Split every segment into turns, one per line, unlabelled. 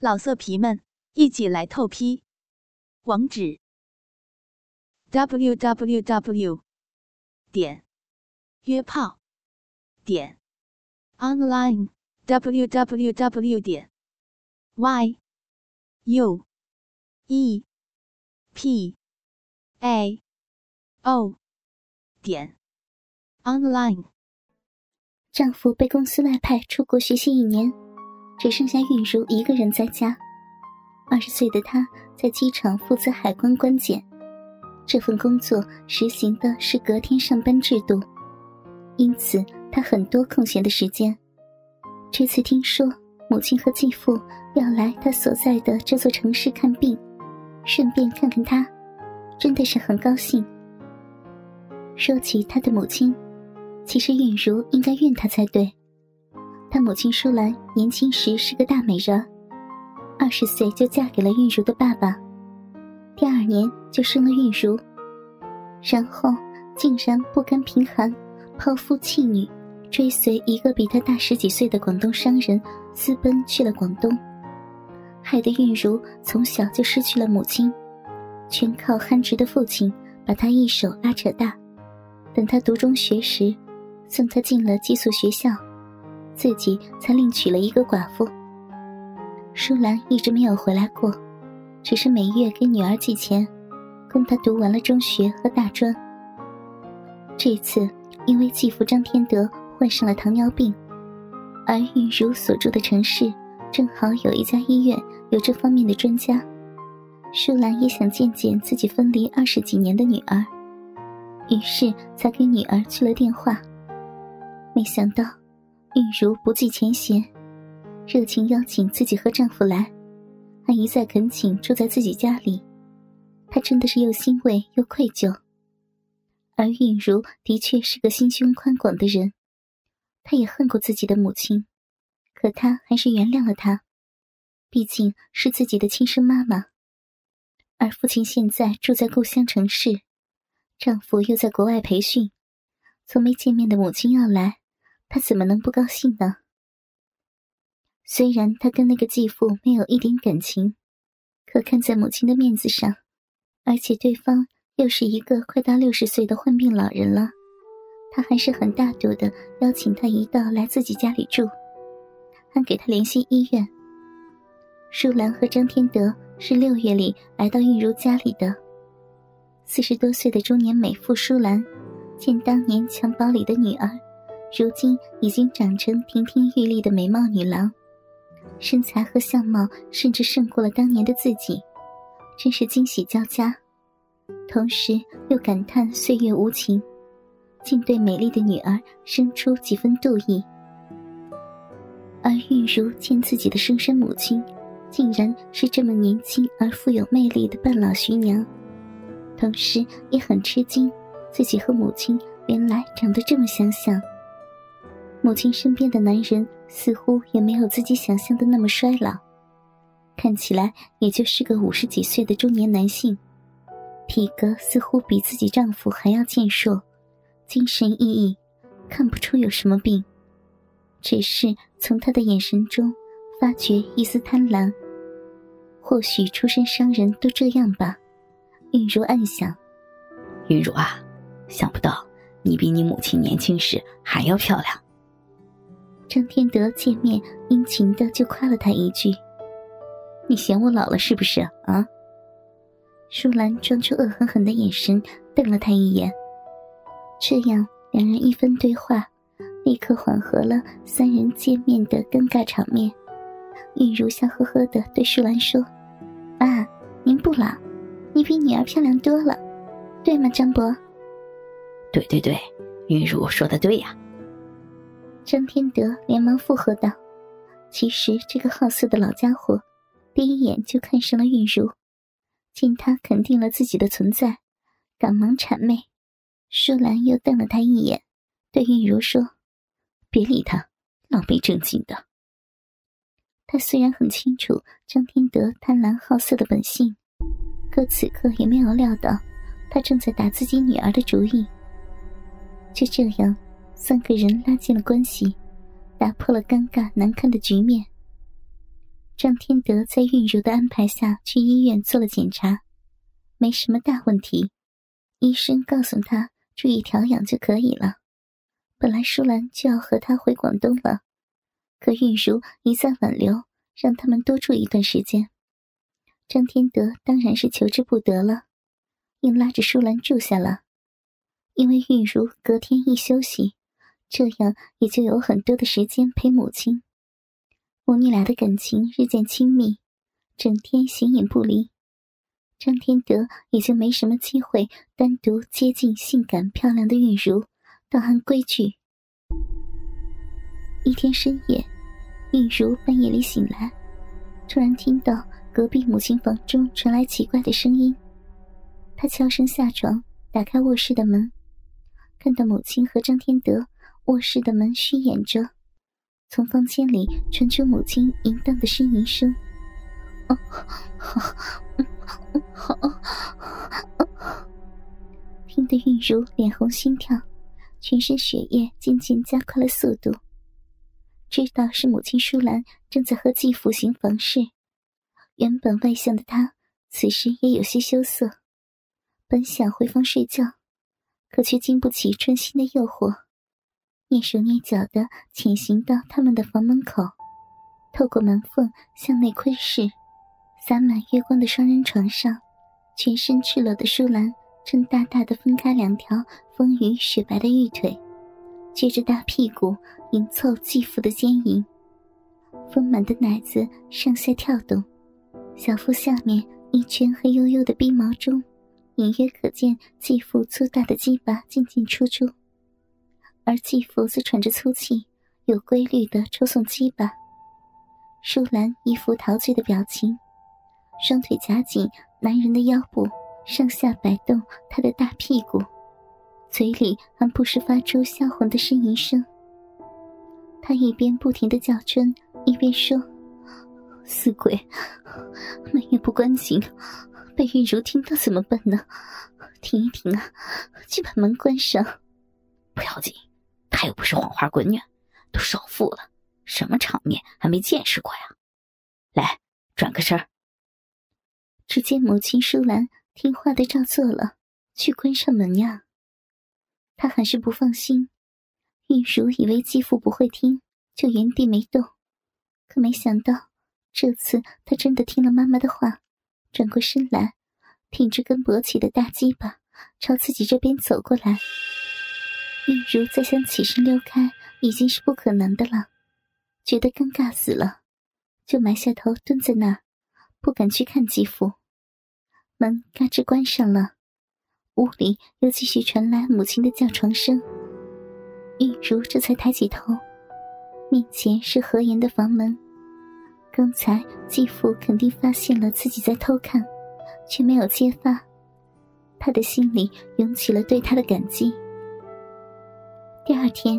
老色皮们，一起来透批！网址：w w w 点约炮点 online w w w 点 y u e p a o 点 online。
丈夫被公司外派出国学习一年。只剩下韵如一个人在家。二十岁的她在机场负责海关关检，这份工作实行的是隔天上班制度，因此她很多空闲的时间。这次听说母亲和继父要来她所在的这座城市看病，顺便看看她，真的是很高兴。说起她的母亲，其实韵如应该怨她才对。他母亲舒兰年轻时是个大美人，二十岁就嫁给了韵如的爸爸，第二年就生了韵如，然后竟然不甘贫寒，抛夫弃女，追随一个比他大十几岁的广东商人私奔去了广东，害得韵如从小就失去了母亲，全靠憨直的父亲把她一手拉扯大，等他读中学时，送他进了寄宿学校。自己才另娶了一个寡妇。舒兰一直没有回来过，只是每月给女儿寄钱，供她读完了中学和大专。这次因为继父张天德患上了糖尿病，而玉如所住的城市正好有一家医院有这方面的专家，舒兰也想见见自己分离二十几年的女儿，于是才给女儿去了电话。没想到。韵如不计前嫌，热情邀请自己和丈夫来，还一再恳请住在自己家里。她真的是又欣慰又愧疚。而韵如的确是个心胸宽广的人，她也恨过自己的母亲，可她还是原谅了她，毕竟是自己的亲生妈妈。而父亲现在住在故乡城市，丈夫又在国外培训，从没见面的母亲要来。他怎么能不高兴呢？虽然他跟那个继父没有一点感情，可看在母亲的面子上，而且对方又是一个快到六十岁的患病老人了，他还是很大度的邀请他一道来自己家里住，还给他联系医院。舒兰和张天德是六月里来到玉如家里的。四十多岁的中年美妇舒兰，见当年襁褓里的女儿。如今已经长成亭亭玉立的美貌女郎，身材和相貌甚至胜过了当年的自己，真是惊喜交加。同时又感叹岁月无情，竟对美丽的女儿生出几分妒意。而玉如见自己的生身母亲，竟然是这么年轻而富有魅力的半老徐娘，同时也很吃惊，自己和母亲原来长得这么相像。母亲身边的男人似乎也没有自己想象的那么衰老，看起来也就是个五十几岁的中年男性，体格似乎比自己丈夫还要健硕，精神奕奕，看不出有什么病，只是从他的眼神中发觉一丝贪婪。或许出身商人都这样吧，韵如暗想。
韵如啊，想不到你比你母亲年轻时还要漂亮。
张天德见面，殷勤的就夸了他一句：“
你嫌我老了是不是啊？”
舒兰装出恶狠狠的眼神瞪了他一眼，这样两人一分对话，立刻缓和了三人见面的尴尬场面。玉如笑呵呵的对舒兰说：“啊，您不老，你比女儿漂亮多了，对吗，张伯？”“
对对对，玉如说的对呀。”
张天德连忙附和道：“其实这个好色的老家伙，第一眼就看上了韵如，见他肯定了自己的存在，赶忙谄媚。”舒兰又瞪了他一眼，对韵如说：“
别理他，老没正经的。”
他虽然很清楚张天德贪婪好色的本性，可此刻也没有料到他正在打自己女儿的主意。就这样。三个人拉近了关系，打破了尴尬难堪的局面。张天德在韵如的安排下去医院做了检查，没什么大问题。医生告诉他注意调养就可以了。本来舒兰就要和他回广东了，可韵如一再挽留，让他们多住一段时间。张天德当然是求之不得了，硬拉着舒兰住下了。因为韵如隔天一休息，这样也就有很多的时间陪母亲。母女俩的感情日渐亲密，整天形影不离。张天德也就没什么机会单独接近性感漂亮的韵如，倒按规矩。一天深夜，韵如半夜里醒来，突然听到隔壁母亲房中传来奇怪的声音。她悄声下床，打开卧室的门，看到母亲和张天德卧室的门虚掩着。从房间里传出母亲淫荡的呻吟声，听得韵如脸红心跳，全身血液渐渐加快了速度。知道是母亲舒兰正在和继父行房事，原本外向的她此时也有些羞涩，本想回房睡觉，可却经不起春心的诱惑。蹑手蹑脚的潜行到他们的房门口，透过门缝向内窥视，洒满月光的双人床上，全身赤裸的舒兰正大大的分开两条丰腴雪白的玉腿，撅着大屁股迎凑继父的肩影，丰满的奶子上下跳动，小腹下面一圈黑黝黝的逼毛中，隐约可见继父粗大的鸡巴进进出出。而继父则喘着粗气，有规律的抽送鸡巴。舒兰一副陶醉的表情，双腿夹紧男人的腰部，上下摆动他的大屁股，嘴里还不时发出销魂的呻吟声。他一边不停的叫春，一边说：“死鬼，门也不关紧，被玉茹听到怎么办呢？停一停啊，去把门关上。
不要紧。”他又不是黄花闺女，都少妇了，什么场面还没见识过呀？来，转个身。
只见母亲舒兰听话的照做了，去关上门呀。他还是不放心，玉茹以为继父不会听，就原地没动。可没想到，这次他真的听了妈妈的话，转过身来，挺着根勃起的大鸡巴，朝自己这边走过来。玉如再想起身溜开，已经是不可能的了，觉得尴尬死了，就埋下头蹲在那，不敢去看继父。门嘎吱关上了，屋里又继续传来母亲的叫床声。玉竹这才抬起头，面前是何言的房门。刚才继父肯定发现了自己在偷看，却没有揭发，他的心里涌起了对他的感激。第二天，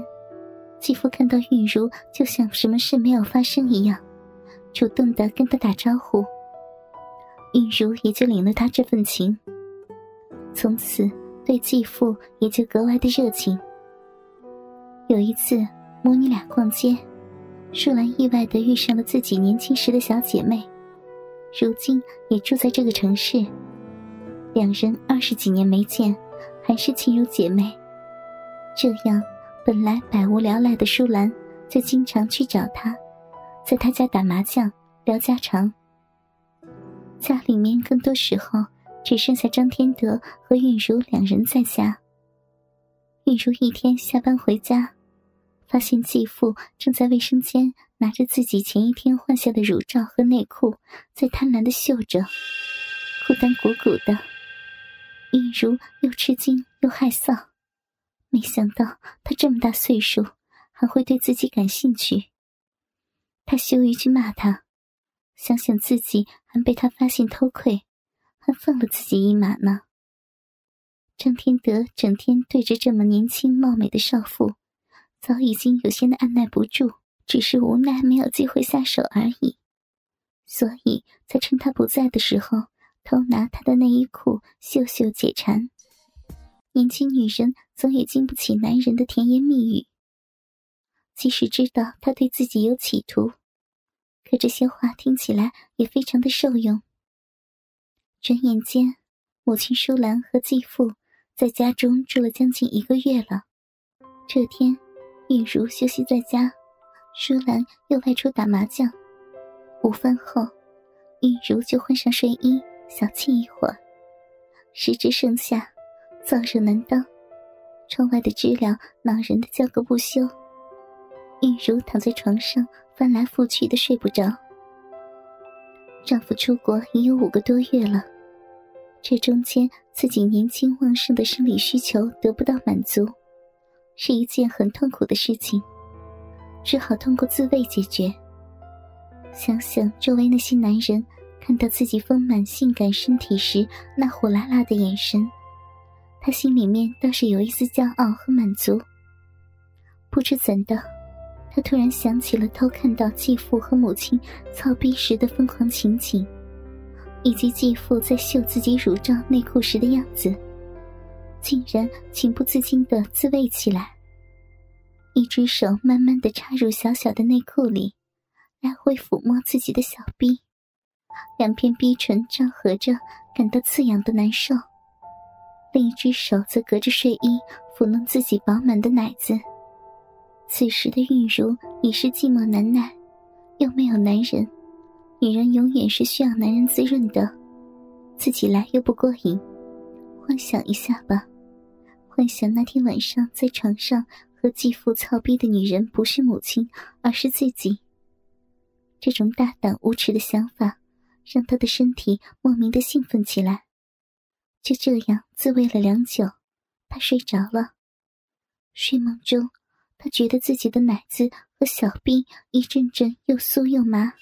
继父看到玉茹，就像什么事没有发生一样，主动的跟他打招呼。玉茹也就领了他这份情，从此对继父也就格外的热情。有一次，母女俩逛街，舒兰意外的遇上了自己年轻时的小姐妹，如今也住在这个城市。两人二十几年没见，还是亲如姐妹，这样。本来百无聊赖的舒兰，就经常去找他，在他家打麻将、聊家常。家里面更多时候只剩下张天德和韵如两人在家。韵如一天下班回家，发现继父正在卫生间拿着自己前一天换下的乳罩和内裤，在贪婪的嗅着，裤裆鼓鼓的。韵如又吃惊又害臊。没想到他这么大岁数，还会对自己感兴趣。他羞于去骂他，想想自己还被他发现偷窥，还放了自己一马呢。张天德整天对着这么年轻貌美的少妇，早已经有些的按耐不住，只是无奈没有机会下手而已，所以才趁他不在的时候，偷拿他的内衣裤秀秀解馋。年轻女人总也经不起男人的甜言蜜语。即使知道他对自己有企图，可这些话听起来也非常的受用。转眼间，母亲舒兰和继父在家中住了将近一个月了。这天，玉如休息在家，舒兰又外出打麻将。午饭后，玉如就换上睡衣，小憩一会儿。时值盛夏，燥热难当，窗外的知了恼人的叫个不休。玉茹躺在床上，翻来覆去的睡不着。丈夫出国已有五个多月了，这中间自己年轻旺盛的生理需求得不到满足，是一件很痛苦的事情，只好通过自慰解决。想想周围那些男人看到自己丰满性感身体时那火辣辣的眼神，他心里面倒是有一丝骄傲和满足。不知怎的。他突然想起了偷看到继父和母亲操逼时的疯狂情景，以及继父在秀自己乳罩内裤时的样子，竟然情不自禁的自慰起来。一只手慢慢的插入小小的内裤里，来回抚摸自己的小臂，两片逼唇张合着，感到刺痒的难受。另一只手则隔着睡衣抚弄自己饱满的奶子。此时的玉茹已是寂寞难耐，又没有男人。女人永远是需要男人滋润的，自己来又不过瘾。幻想一下吧，幻想那天晚上在床上和继父操逼的女人不是母亲，而是自己。这种大胆无耻的想法，让他的身体莫名的兴奋起来。就这样自慰了良久，他睡着了。睡梦中。他觉得自己的奶子和小臂一阵阵又酥又麻，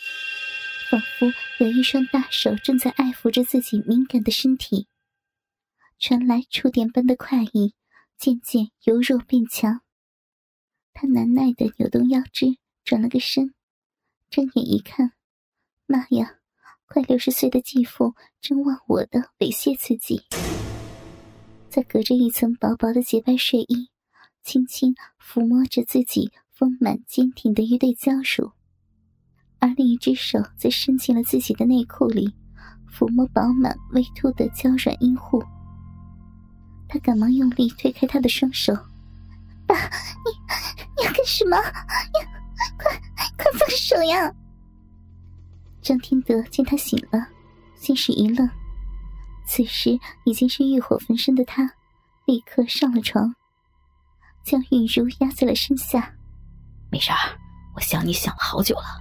仿佛有一双大手正在爱抚着自己敏感的身体。传来触电般的快意，渐渐由弱变强。他难耐的扭动腰肢，转了个身，睁眼一看，妈呀！快六十岁的继父正忘我的猥亵自己，在隔着一层薄薄的洁白睡衣。轻轻抚摸着自己丰满坚挺的一对娇乳，而另一只手则伸进了自己的内裤里，抚摸饱满微凸的娇软阴户。他赶忙用力推开他的双手：“爸，你你要干什么？你快快放手呀！”张天德见他醒了，先是一愣，此时已经是欲火焚身的他，立刻上了床。将韵如压在了身下，
没事儿，我想你想了好久了，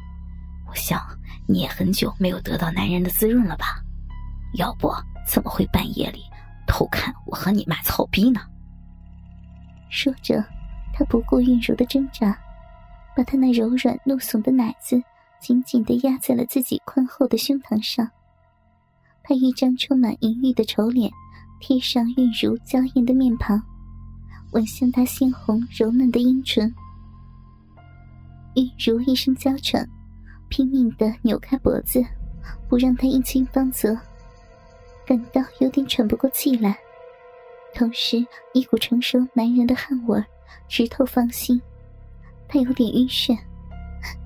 我想你也很久没有得到男人的滋润了吧？要不怎么会半夜里偷看我和你妈操逼呢？
说着，他不顾韵如的挣扎，把她那柔软怒耸的奶子紧紧的压在了自己宽厚的胸膛上，他一张充满淫欲的丑脸贴上玉如娇艳的面庞。吻向她鲜红柔嫩的阴唇，玉如一声娇喘，拼命的扭开脖子，不让他阴亲芳泽，感到有点喘不过气来，同时一股成熟男人的汗味直透芳心，他有点晕眩。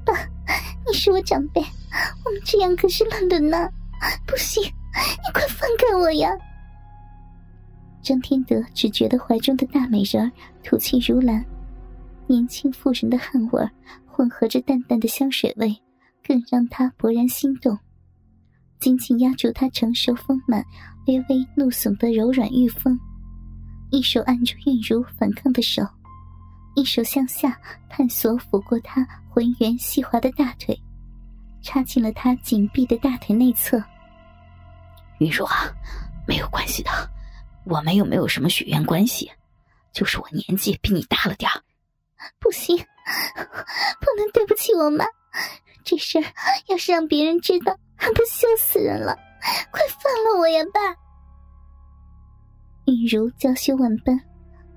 你是我长辈，我们这样可是乱伦呢，不行，你快放开我呀！张天德只觉得怀中的大美人儿吐气如兰，年轻妇人的汗味混合着淡淡的香水味，更让他勃然心动。紧紧压住他成熟丰满、微微怒耸的柔软玉峰，一手按住韵如反抗的手，一手向下探索抚过她浑圆细滑的大腿，插进了他紧闭的大腿内侧。
玉茹啊，没有关系的。我们又没有什么血缘关系，就是我年纪比你大了点儿。
不行，不能对不起我妈。这事儿要是让别人知道，还不羞死人了？快放了我呀，爸！玉如娇羞万般，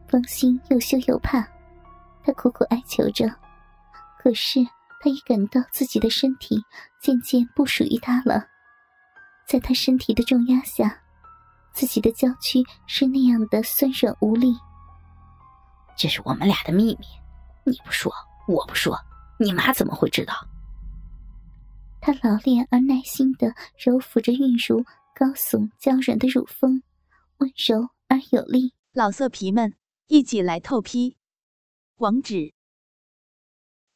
芳心又羞又怕，她苦苦哀求着。可是他也感到自己的身体渐渐不属于他了，在他身体的重压下，自己的娇躯是那样的酸软无力。
这是我们俩的秘密，你不说，我不说，你妈怎么会知道？
他老练而耐心的揉抚着韵如，高耸娇软的乳峰，温柔而有力。
老色皮们，一起来透批。网址。